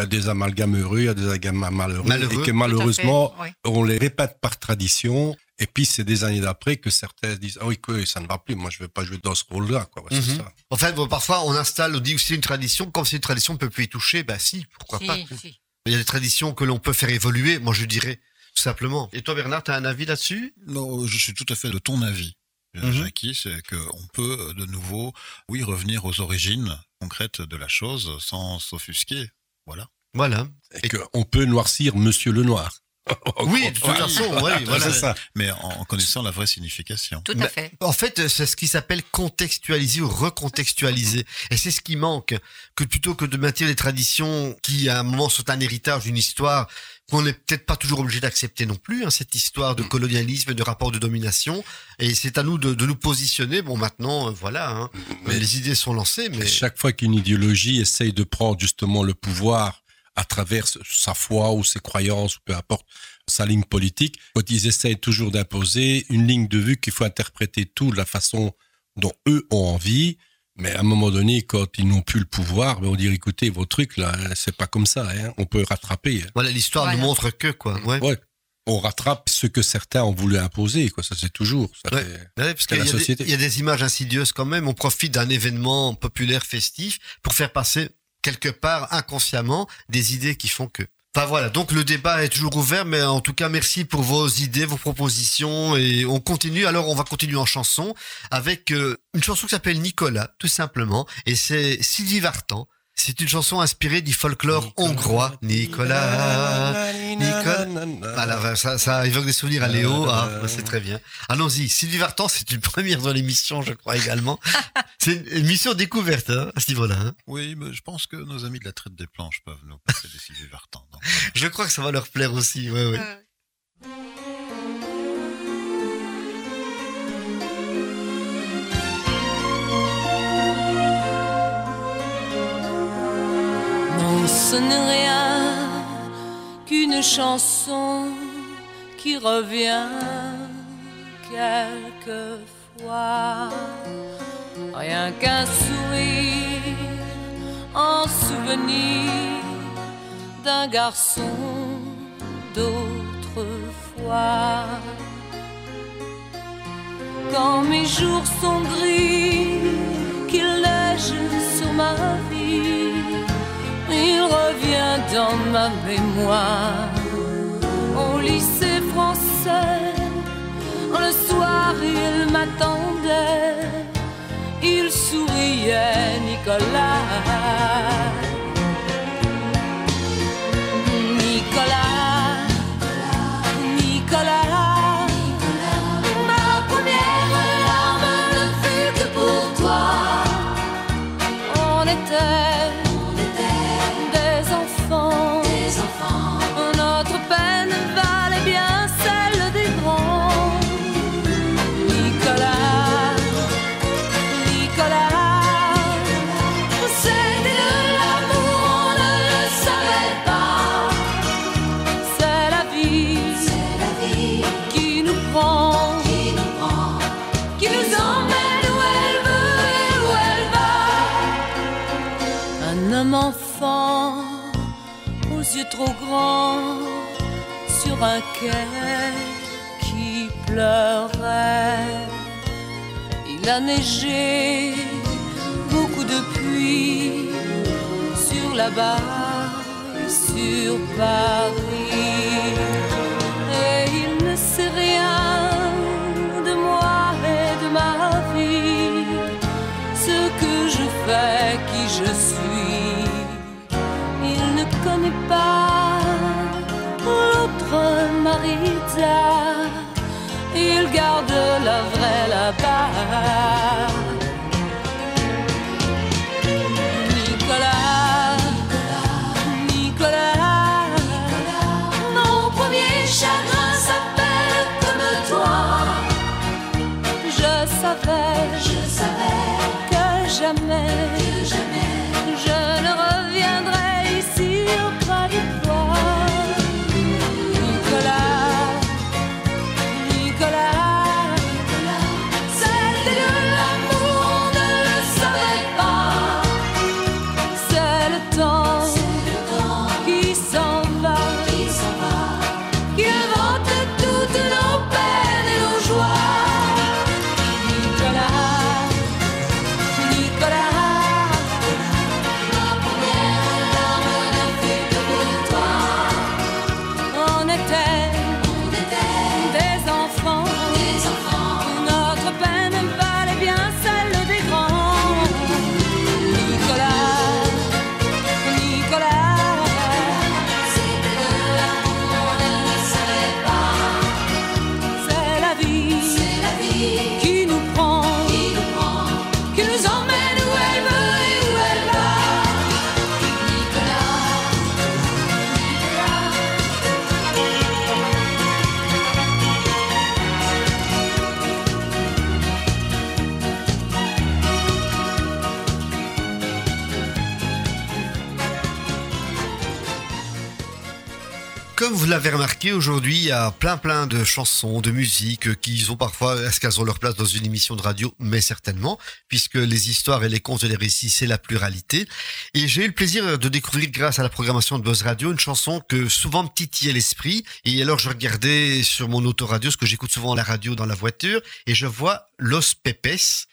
y a des amalgames heureux, il y a des amalgames malheureux, Malheureux. et que malheureusement, oui. on les répète par tradition. Et puis c'est des années d'après que certains se disent ah oui que ça ne va plus, moi je vais pas jouer dans ce rôle-là quoi. Mhm. ça. En fait, bon, parfois, on installe, on dit que c'est une tradition. Comme c'est une tradition, on peut plus y toucher. Bah si, pourquoi Si, pas si. Il y a des traditions que l'on peut faire évoluer. Moi, je dirais tout simplement. Et toi, Bernard, tu as un avis là-dessus? Non, je suis tout à fait de ton avis, Mhm. Jackie, c'est qu'on peut euh, de nouveau, oui, revenir aux origines concrètes de la chose sans s'offusquer. Voilà. Voilà. Et qu'on peut noircir Monsieur le Noir. Oui, de toute Oui. façon, oui, Voilà, ça. Mais en, connaissant la vraie signification. Tout à fait. En fait, c'est ce qui s'appelle contextualiser ou recontextualiser. Et c'est ce qui manque. Que plutôt que de maintenir les traditions qui, à un moment, sont un héritage d'une histoire qu'on n'est peut-être pas toujours obligé d'accepter non plus, hein, cette histoire de colonialisme, de rapport de domination. Et c'est à nous de, de nous positionner. Bon, maintenant, euh, voilà, hein, Mais- les idées sont lancées, mais chaque fois qu'une idéologie essaye de prendre justement le pouvoir à travers sa foi ou ses croyances, ou peu importe sa ligne politique, quand ils essayent toujours d'imposer une ligne de vue qu'il faut interpréter tout de la façon dont eux ont envie, mais à un moment donné, quand ils n'ont plus le pouvoir, ben on dit écoutez, vos trucs là, c'est pas comme ça, hein, on peut rattraper. hein. voilà, l'histoire Voilà. nous montre que, quoi. Ouais. Ouais. On rattrape ce que certains ont voulu imposer, quoi. Ça c'est toujours. Ça Ouais. fait- Ouais, parce qu'il y a des images insidieuses quand même. On profite d'un événement populaire festif pour faire passer quelque part inconsciemment des idées qui font que. Enfin voilà, donc le débat est toujours ouvert, mais en tout cas merci pour vos idées, vos propositions et on continue. Alors on va continuer en chanson avec euh, une chanson qui s'appelle Nicolas, tout simplement, et c'est Sylvie Vartan. C'est une chanson inspirée du folklore hongrois. Nicolas, Nicolas. Voilà, ça, ça évoque des souvenirs à Léo. Ah, c'est très bien. Allons-y. Sylvie Vartan, c'est une première dans l'émission, je crois également. c'est une émission découverte hein, à ce niveau-là. hein. Oui, mais je pense que nos amis de la traite des planches peuvent nous passer des Sylvie Vartan. donc. Je crois que ça va leur plaire aussi. Ouais, ouais. Ce n'est rien qu'une chanson qui revient quelquefois. Rien qu'un sourire en souvenir d'un garçon d'autrefois. Quand mes jours sont gris, qu'il neige sur ma vie, il revient dans ma mémoire. Au lycée français, le soir il m'attendait, il souriait, Nicolas. Nicolas, Nicolas, trop grands, sur un quai qui pleurait. Il a neigé, beaucoup de pluie sur la barre, sur Paris. Et il ne sait rien de moi et de ma vie, ce que je fais, qui je suis. Il ne connaît pas Il garde la vraie là-bas. Nicolas, Nicolas, mon premier chagrin s'appelle comme toi. Je savais, je savais que jamais, aujourd'hui, il y a plein plein de chansons, de musique euh, qui ont parfois, est-ce qu'elles ont leur place dans une émission de radio? Mais certainement, puisque les histoires et les contes et les récits, c'est la pluralité. Et j'ai eu le plaisir de découvrir, grâce à la programmation de Buzz Radio, une chanson que souvent me titillait l'esprit. Et alors, je regardais sur mon autoradio, ce que j'écoute souvent à la radio dans la voiture, et je vois Los Pepes,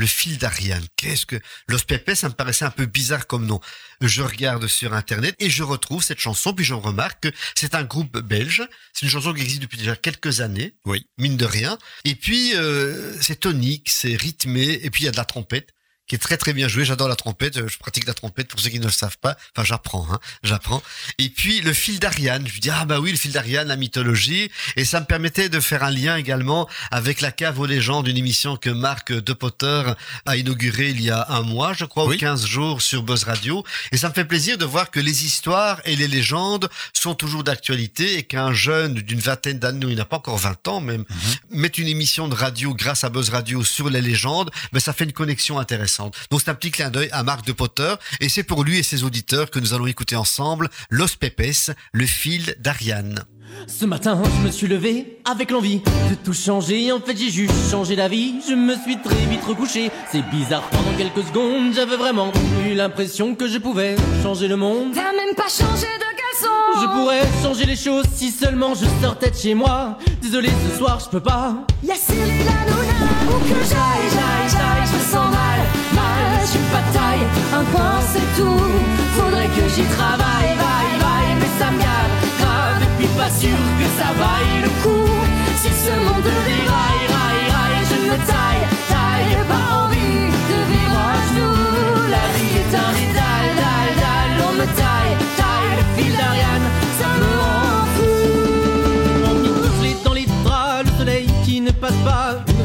le fil d'Ariane. Qu'est-ce que Los Pepes, ça me paraissait un peu bizarre comme nom. Je regarde sur internet et je retrouve cette chanson, puis j'en remarque que c'est un groupe belge. C'est une chanson qui existe depuis déjà quelques années. Oui. Mine de rien. Et puis euh, c'est tonique, c'est rythmé, et puis il y a de la trompette qui est très très bien jouée. J'adore la trompette, je pratique la trompette pour ceux qui ne le savent pas. Enfin, j'apprends, hein, j'apprends. Et puis le fil d'Ariane, je me dis ah bah oui, le fil d'Ariane, la mythologie, et ça me permettait de faire un lien également avec la cave aux légendes, une émission que Marc De Potter a inaugurée il y a un mois, je crois, ou 15 jours sur Buzz Radio. Et ça me fait plaisir de voir que les histoires et les légendes sont toujours d'actualité et qu'un jeune d'une vingtaine d'années, il n'a pas encore 20 ans même, met une émission de radio grâce à Buzz Radio sur les légendes, mais ça fait une connexion intéressante. Donc c'est un petit clin d'œil à Marc de Potter et c'est pour lui et ses auditeurs que nous allons écouter ensemble Los Pepes, le fil d'Ariane. Ce matin, je me suis levé avec l'envie de tout changer. En fait, j'ai juste changé d'avis. Je me suis très vite recouché. C'est bizarre, pendant quelques secondes, j'avais vraiment eu l'impression que je pouvais changer le monde. T'as même pas changé de caleçon Je pourrais changer les choses si seulement je sortais de chez moi. Désolé, ce soir, je peux pas. Y'a Cyril Hanouna Où que j'aille, j'aille, j'aille, je me sens mal Mal, je suis pas de taille Un point c'est tout. Faudrait que j'y travaille, vaille, vaille Mais ça me gave, grave Et puis pas sûr que ça vaille le coup. Si ce monde déraille, raille, raille Je me taille, taille Pas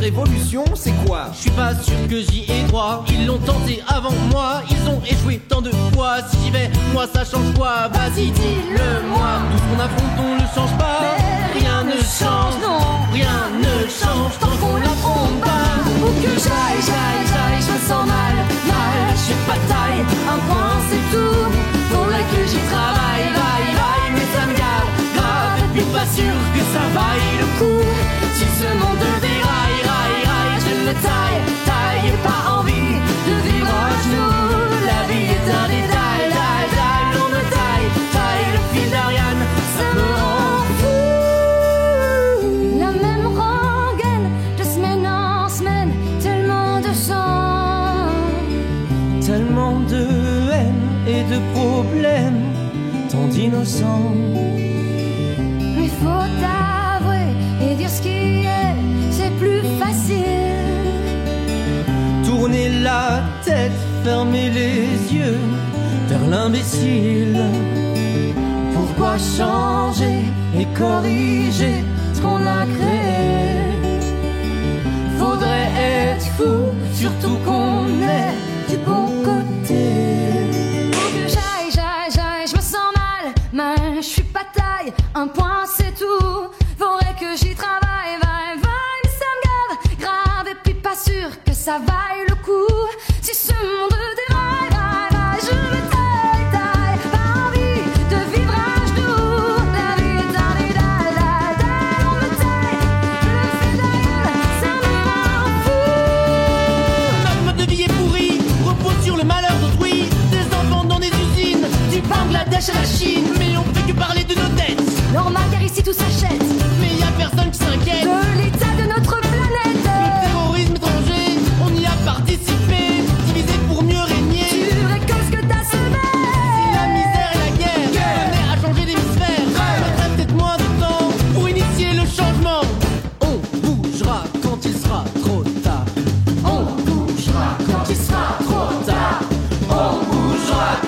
révolution, c'est quoi? Je suis pas sûr que j'y ai droit. Ils l'ont tenté avant moi, ils ont échoué tant de fois. Si j'y vais, moi ça change quoi? Vas-y, dis-le-moi. Tout ce qu'on affronte, on ne change pas. rien ne change, non, rien ne change. tant qu'on l'affronte pas. Où que j'aille, j'aille, j'aille, je me sens mal, mal, je suis pas taille, un point c'est tout, faudrait que j'y travaille, vaille, vaille, mais ça me gave, grave, et puis pas sûr que ça vaille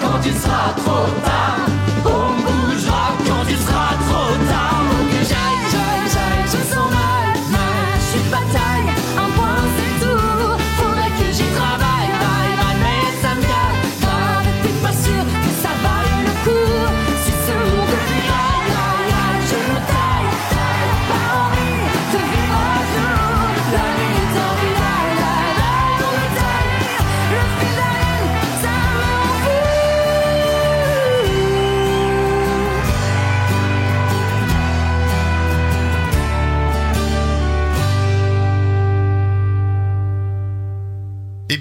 quand il sera trop tard.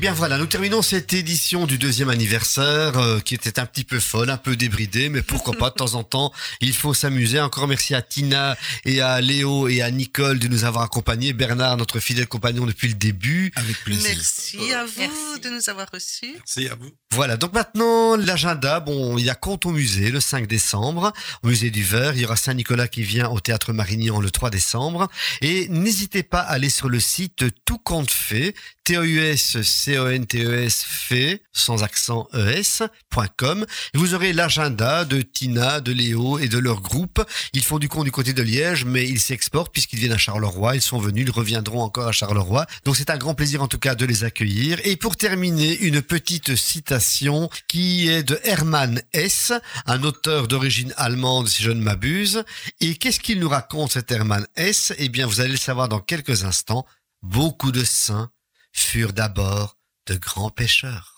Bien voilà, nous terminons cette édition du deuxième anniversaire euh, qui était un petit peu folle, un peu débridée, mais pourquoi pas de temps en temps, il faut s'amuser. Encore merci à Tina et à Léo et à Nicole de nous avoir accompagnés. Bernard, notre fidèle compagnon depuis le début. Avec Merci à vous de nous avoir reçus. Merci à vous. Voilà, donc maintenant l'agenda, bon, il y a compte au musée le 5 décembre, au musée du Verre, il y aura Saint-Nicolas qui vient au théâtre Marignan le 3 décembre et n'hésitez pas à aller sur le site Tout compte fait, T U S C O N T E S fait sans accent es.com vous aurez l'agenda de Tina, de Léo et de leur groupe. Ils font du compte du côté de Liège mais ils s'exportent puisqu'ils viennent à Charleroi, ils sont venus, ils reviendront encore à Charleroi. Donc c'est un grand plaisir en tout cas de les accueillir et pour terminer, une petite citation qui est de Hermann Hesse, un auteur d'origine allemande si je ne m'abuse. Et qu'est-ce qu'il nous raconte cet Hermann Hesse? Eh bien, vous allez le savoir dans quelques instants. Beaucoup de saints furent d'abord de grands pêcheurs.